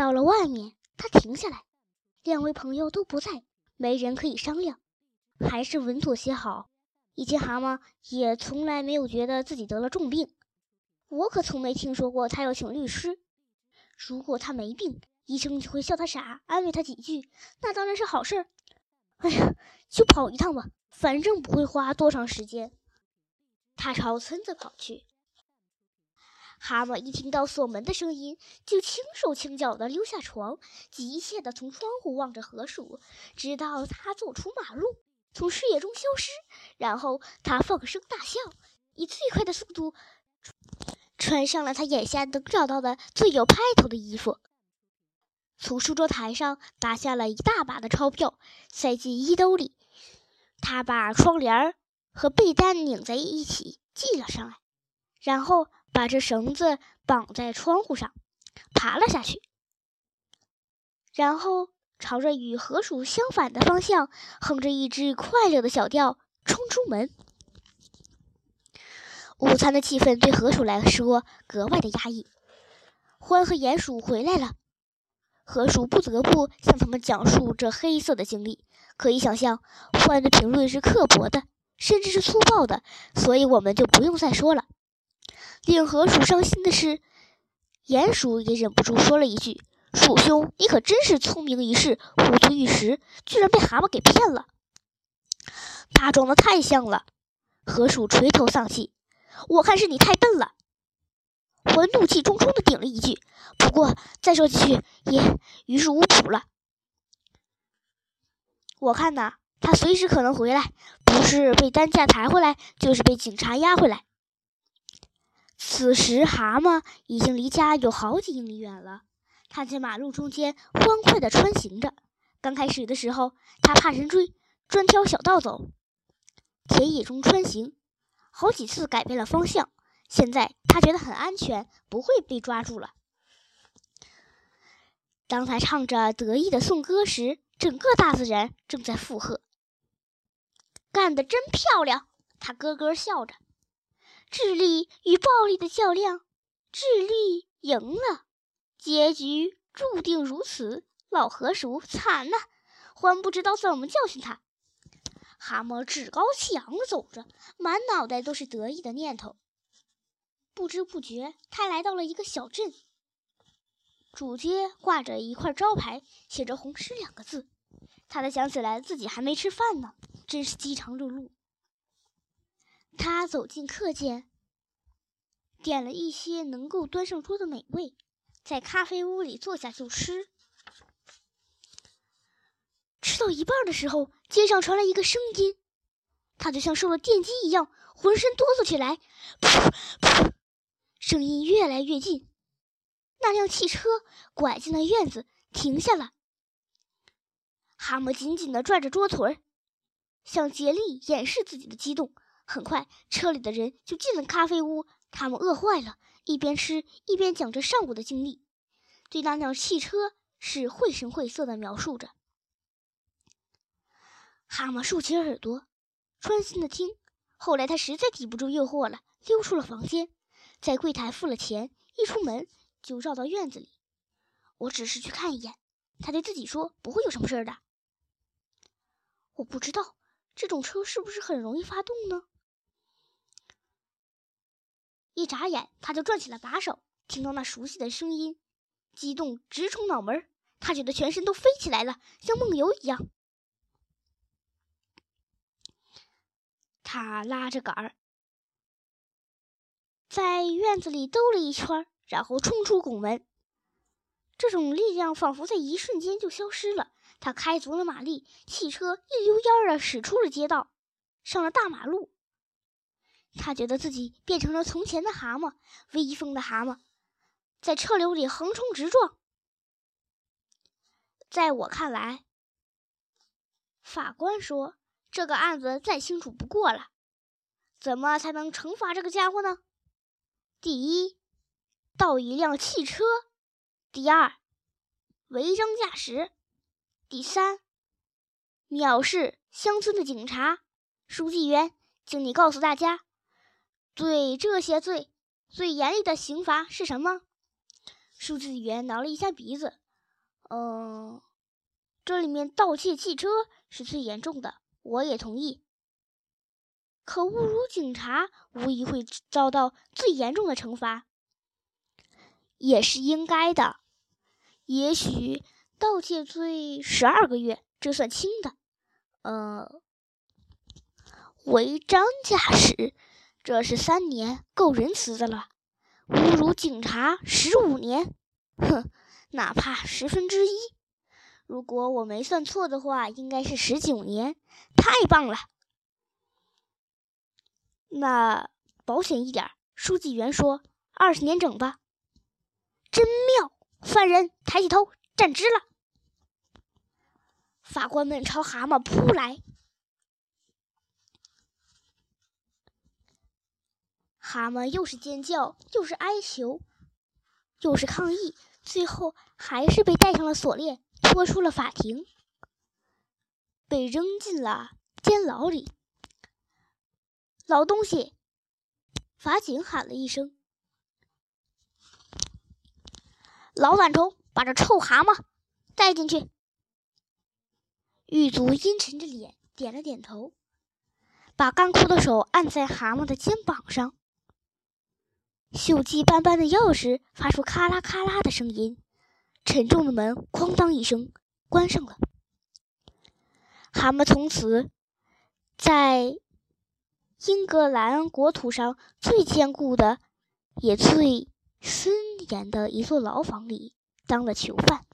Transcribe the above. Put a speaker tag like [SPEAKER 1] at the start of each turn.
[SPEAKER 1] 到了外面，他停下来，两位朋友都不在，没人可以商量，还是稳妥些好。以前蛤蟆也从来没有觉得自己得了重病，我可从没听说过他要请律师。如果他没病，医生就会笑他傻，安慰他几句，那当然是好事。哎呀，就跑一趟吧，反正不会花多长时间。他朝村子跑去。蛤蟆一听到锁门的声音，就轻手轻脚地溜下床，急切地从窗户望着河鼠，直到他走出马路，从视野中消失。然后他放声大笑，以最快的速度穿上了他眼下能找到的最有派头的衣服，从书桌台上拿下了一大把的钞票，塞进衣兜里。他把窗帘和被单拧在一起系了上来，然后。把这绳子绑在窗户上，爬了下去，然后朝着与河鼠相反的方向，哼着一支快乐的小调，冲出门。午餐的气氛对河鼠来说格外的压抑。獾和鼹鼠回来了，河鼠不得不向他们讲述这黑色的经历。可以想象，獾的评论是刻薄的，甚至是粗暴的，所以我们就不用再说了。令河鼠伤心的是，鼹鼠也忍不住说了一句：“鼠兄，你可真是聪明一世，糊涂一时，居然被蛤蟆给骗了。”他装的太像了。河鼠垂头丧气：“我看是你太笨了。”獾怒气冲冲的顶了一句：“不过再说几句也于事无补了。我看呐，他随时可能回来，不是被担架抬回来，就是被警察押回来。”此时，蛤蟆已经离家有好几英里远了。他在马路中间欢快地穿行着。刚开始的时候，他怕人追，专挑小道走，田野中穿行，好几次改变了方向。现在他觉得很安全，不会被抓住了。当他唱着得意的颂歌时，整个大自然正在附和。干得真漂亮！他咯咯笑着。智力与暴力的较量，智力赢了，结局注定如此。老河鼠惨了，獾不知道怎么教训他。蛤蟆趾高气扬地走着，满脑袋都是得意的念头。不知不觉，他来到了一个小镇，主街挂着一块招牌，写着“红狮”两个字。他才想起来自己还没吃饭呢，真是饥肠辘辘。他走进客间，点了一些能够端上桌的美味，在咖啡屋里坐下就吃。吃到一半的时候，街上传来一个声音，他就像受了电击一样，浑身哆嗦起来。噗噗，声音越来越近，那辆汽车拐进了院子，停下了。蛤蟆紧紧地拽着桌腿儿，想竭力掩饰自己的激动。很快，车里的人就进了咖啡屋。他们饿坏了，一边吃一边讲着上午的经历，对那辆汽车是绘声绘色的描述着。蛤蟆竖起耳朵，专心的听。后来他实在抵不住诱惑了，溜出了房间，在柜台付了钱，一出门就绕到院子里。我只是去看一眼，他对自己说：“不会有什么事儿的。”我不知道这种车是不是很容易发动呢？一眨眼，他就转起了把手，听到那熟悉的声音，激动直冲脑门他觉得全身都飞起来了，像梦游一样。他拉着杆儿，在院子里兜了一圈，然后冲出拱门。这种力量仿佛在一瞬间就消失了。他开足了马力，汽车一溜烟儿的驶出了街道，上了大马路。他觉得自己变成了从前的蛤蟆，威风的蛤蟆，在车流里横冲直撞。在我看来，法官说这个案子再清楚不过了。怎么才能惩罚这个家伙呢？第一，盗一辆汽车；第二，违章驾驶；第三，藐视乡村的警察。书记员，请你告诉大家。对这些罪，最严厉的刑罚是什么？书记员挠了一下鼻子，嗯，这里面盗窃汽车是最严重的，我也同意。可侮辱警察无疑会遭到最严重的惩罚，也是应该的。也许盗窃罪十二个月，这算轻的。呃，违章驾驶，这是三年，够仁慈的了。侮辱警察十五年，哼，哪怕十分之一，如果我没算错的话，应该是十九年，太棒了。那保险一点，书记员说二十年整吧。真妙，犯人抬起头，站直了。法官们朝蛤蟆扑来。蛤蟆又是尖叫，又是哀求，又是抗议，最后还是被戴上了锁链，拖出了法庭，被扔进了监牢里。老东西，法警喊了一声：“老懒虫，把这臭蛤蟆带进去。”狱卒阴沉着脸，点了点头，把干枯的手按在蛤蟆的肩膀上。锈迹斑斑的钥匙发出咔啦咔啦的声音，沉重的门哐当一声关上了。蛤蟆从此在英格兰国土上最坚固的、也最森严的一座牢房里当了囚犯。